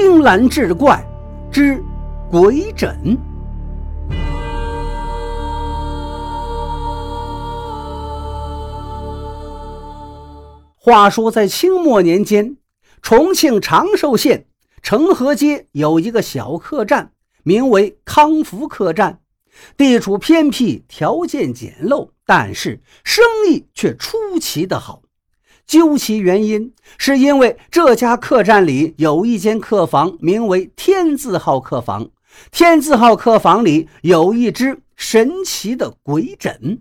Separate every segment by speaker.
Speaker 1: 青蓝志怪之鬼枕。话说在清末年间，重庆长寿县成和街有一个小客栈，名为康福客栈，地处偏僻，条件简陋，但是生意却出奇的好。究其原因，是因为这家客栈里有一间客房，名为“天字号客房”。天字号客房里有一只神奇的鬼枕。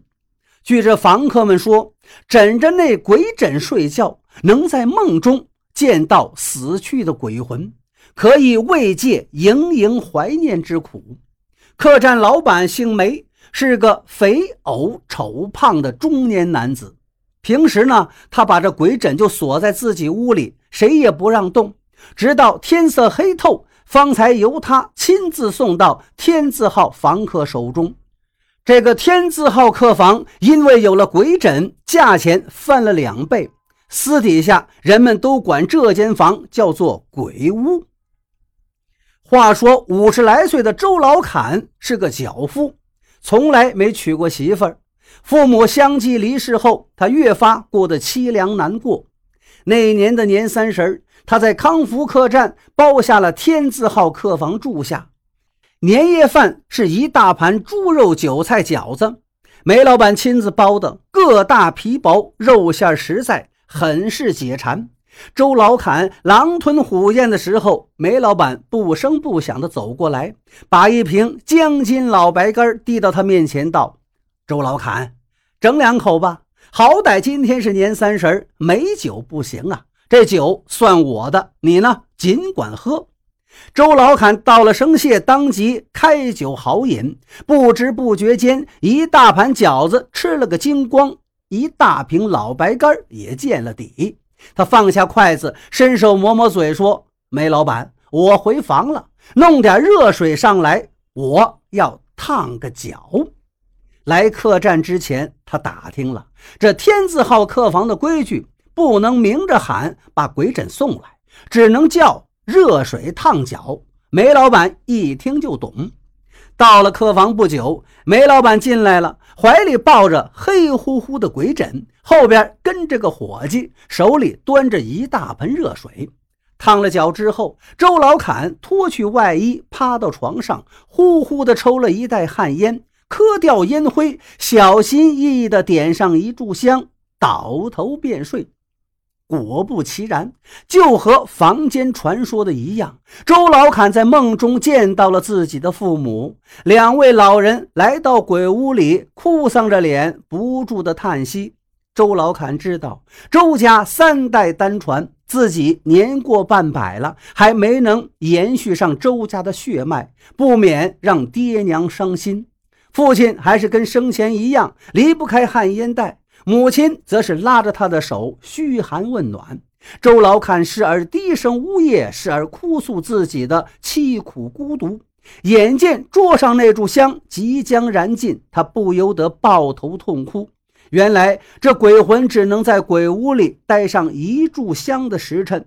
Speaker 1: 据这房客们说，枕着那鬼枕睡觉，能在梦中见到死去的鬼魂，可以慰藉盈盈怀念之苦。客栈老板姓梅，是个肥偶丑胖的中年男子。平时呢，他把这鬼枕就锁在自己屋里，谁也不让动，直到天色黑透，方才由他亲自送到天字号房客手中。这个天字号客房，因为有了鬼枕，价钱翻了两倍。私底下人们都管这间房叫做鬼屋。话说五十来岁的周老侃是个脚夫，从来没娶过媳妇儿。父母相继离世后，他越发过得凄凉难过。那年的年三十他在康福客栈包下了天字号客房住下。年夜饭是一大盘猪肉韭菜饺子，梅老板亲自包的，个大皮薄，肉馅实在，很是解馋。周老侃狼吞虎咽的时候，梅老板不声不响地走过来，把一瓶江津老白干递到他面前，道：“周老侃，整两口吧，好歹今天是年三十没酒不行啊。这酒算我的，你呢，尽管喝。”周老侃道了声谢，当即开酒豪饮。不知不觉间，一大盘饺子吃了个精光，一大瓶老白干也见了底。他放下筷子，伸手抹抹嘴，说：“梅老板，我回房了，弄点热水上来，我要烫个脚。”来客栈之前，他打听了这天字号客房的规矩，不能明着喊把鬼枕送来，只能叫。热水烫脚，梅老板一听就懂。到了客房不久，梅老板进来了，怀里抱着黑乎乎的鬼枕，后边跟着个伙计，手里端着一大盆热水。烫了脚之后，周老侃脱去外衣，趴到床上，呼呼地抽了一袋旱烟，磕掉烟灰，小心翼翼地点上一炷香，倒头便睡。果不其然，就和房间传说的一样，周老侃在梦中见到了自己的父母。两位老人来到鬼屋里，哭丧着脸，不住的叹息。周老侃知道周家三代单传，自己年过半百了，还没能延续上周家的血脉，不免让爹娘伤心。父亲还是跟生前一样，离不开旱烟袋。母亲则是拉着他的手嘘寒问暖，周老侃时而低声呜咽，时而哭诉自己的凄苦孤独。眼见桌上那炷香即将燃尽，他不由得抱头痛哭。原来这鬼魂只能在鬼屋里待上一炷香的时辰。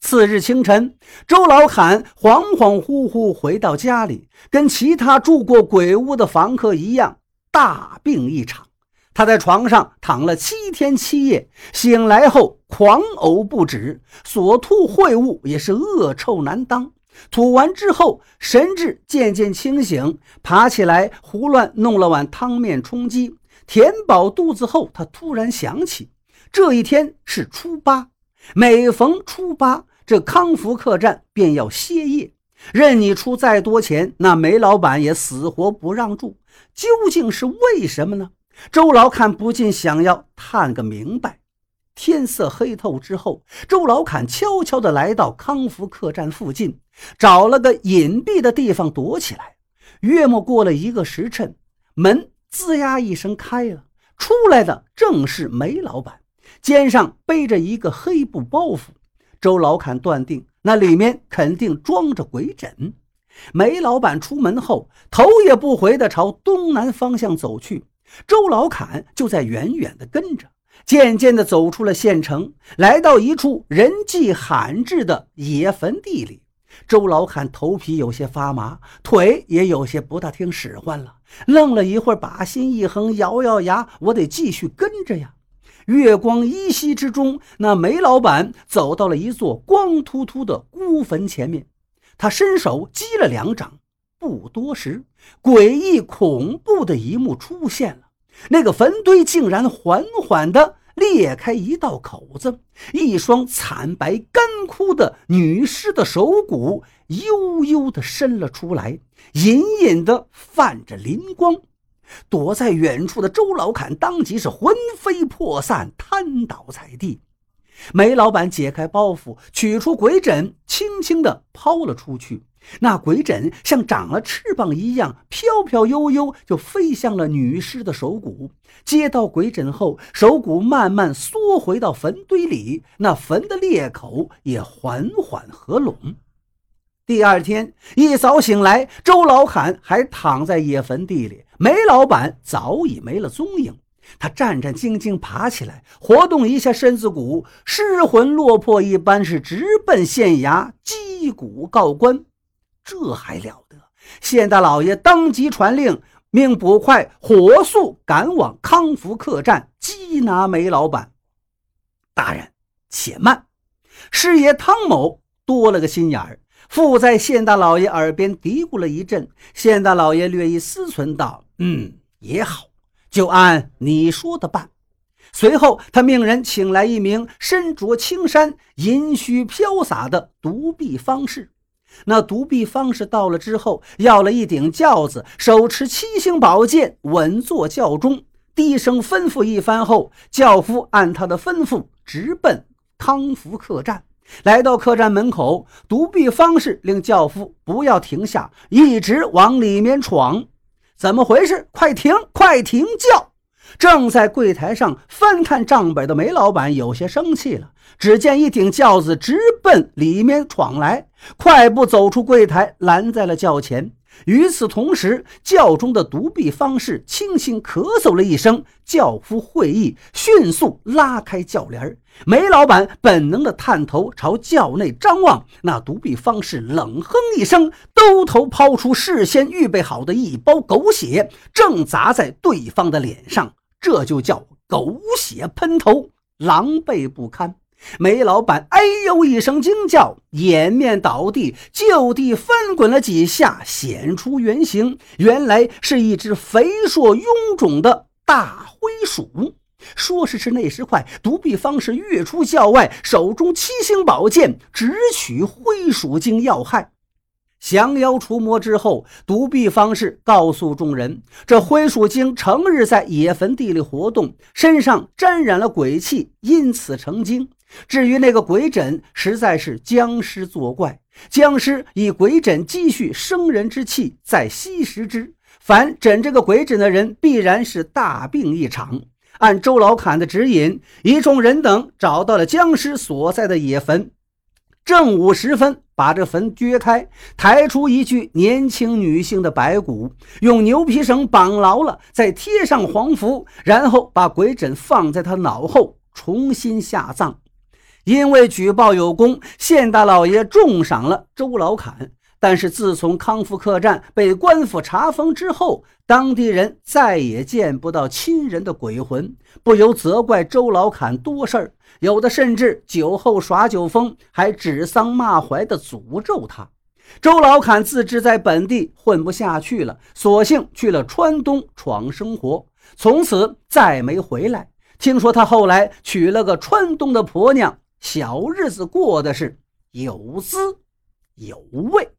Speaker 1: 次日清晨，周老侃恍恍惚惚回到家里，跟其他住过鬼屋的房客一样，大病一场。他在床上躺了七天七夜，醒来后狂呕不止，所吐秽物也是恶臭难当。吐完之后，神志渐渐清醒，爬起来胡乱弄了碗汤面充饥。填饱肚子后，他突然想起这一天是初八，每逢初八，这康福客栈便要歇业，任你出再多钱，那梅老板也死活不让住。究竟是为什么呢？周老侃不禁想要探个明白。天色黑透之后，周老侃悄悄地来到康福客栈附近，找了个隐蔽的地方躲起来。约莫过了一个时辰，门吱呀一声开了，出来的正是梅老板，肩上背着一个黑布包袱。周老侃断定那里面肯定装着鬼枕。梅老板出门后，头也不回地朝东南方向走去。周老侃就在远远地跟着，渐渐地走出了县城，来到一处人迹罕至的野坟地里。周老坎头皮有些发麻，腿也有些不大听使唤了。愣了一会儿，把心一横，咬咬牙：“我得继续跟着呀。”月光依稀之中，那煤老板走到了一座光秃秃的孤坟前面，他伸手击了两掌。不多时，诡异恐怖的一幕出现了：那个坟堆竟然缓缓地裂开一道口子，一双惨白干枯的女尸的手骨悠悠地伸了出来，隐隐地泛着灵光。躲在远处的周老坎当即是魂飞魄散，瘫倒在地。梅老板解开包袱，取出鬼枕，轻轻地抛了出去。那鬼枕像长了翅膀一样，飘飘悠悠就飞向了女尸的手骨。接到鬼枕后，手骨慢慢缩回到坟堆里，那坟的裂口也缓缓合拢。第二天一早醒来，周老坎还躺在野坟地里，梅老板早已没了踪影。他战战兢兢爬起来，活动一下身子骨，失魂落魄一般，是直奔县衙击鼓告官。这还了得！县大老爷当即传令，命捕快火速赶往康福客栈缉拿梅老板。大人，且慢！师爷汤某多了个心眼儿，附在县大老爷耳边嘀咕了一阵。县大老爷略一思忖，道：“嗯，也好，就按你说的办。”随后，他命人请来一名身着青衫、银须飘洒的独臂方士。那独臂方士到了之后，要了一顶轿子，手持七星宝剑，稳坐轿中，低声吩咐一番后，轿夫按他的吩咐直奔康福客栈。来到客栈门口，独臂方士令轿夫不要停下，一直往里面闯。怎么回事？快停！快停轿！正在柜台上翻看账本的梅老板有些生气了。只见一顶轿子直奔里面闯来，快步走出柜台，拦在了轿前。与此同时，轿中的独臂方士轻轻咳嗽了一声，轿夫会意，迅速拉开轿帘。梅老板本能的探头朝轿内张望，那独臂方士冷哼一声，兜头抛出事先预备好的一包狗血，正砸在对方的脸上。这就叫狗血喷头，狼狈不堪。梅老板哎呦一声惊叫，掩面倒地，就地翻滚了几下，显出原形，原来是一只肥硕臃肿的大灰鼠。说时迟，那时快，独臂方士跃出校外，手中七星宝剑直取灰鼠精要害。降妖除魔之后，独臂方士告诉众人：这灰鼠精成日在野坟地里活动，身上沾染了鬼气，因此成精。至于那个鬼枕，实在是僵尸作怪。僵尸以鬼枕积蓄生人之气，再吸食之，凡枕这个鬼枕的人，必然是大病一场。按周老坎的指引，一众人等找到了僵尸所在的野坟。正午时分，把这坟掘开，抬出一具年轻女性的白骨，用牛皮绳绑牢了，再贴上黄符，然后把鬼枕放在他脑后，重新下葬。因为举报有功，县大老爷重赏了周老坎。但是自从康复客栈被官府查封之后，当地人再也见不到亲人的鬼魂，不由责怪周老坎多事儿，有的甚至酒后耍酒疯，还指桑骂槐的诅咒他。周老坎自知在本地混不下去了，索性去了川东闯生活，从此再没回来。听说他后来娶了个川东的婆娘。小日子过得是有滋有味。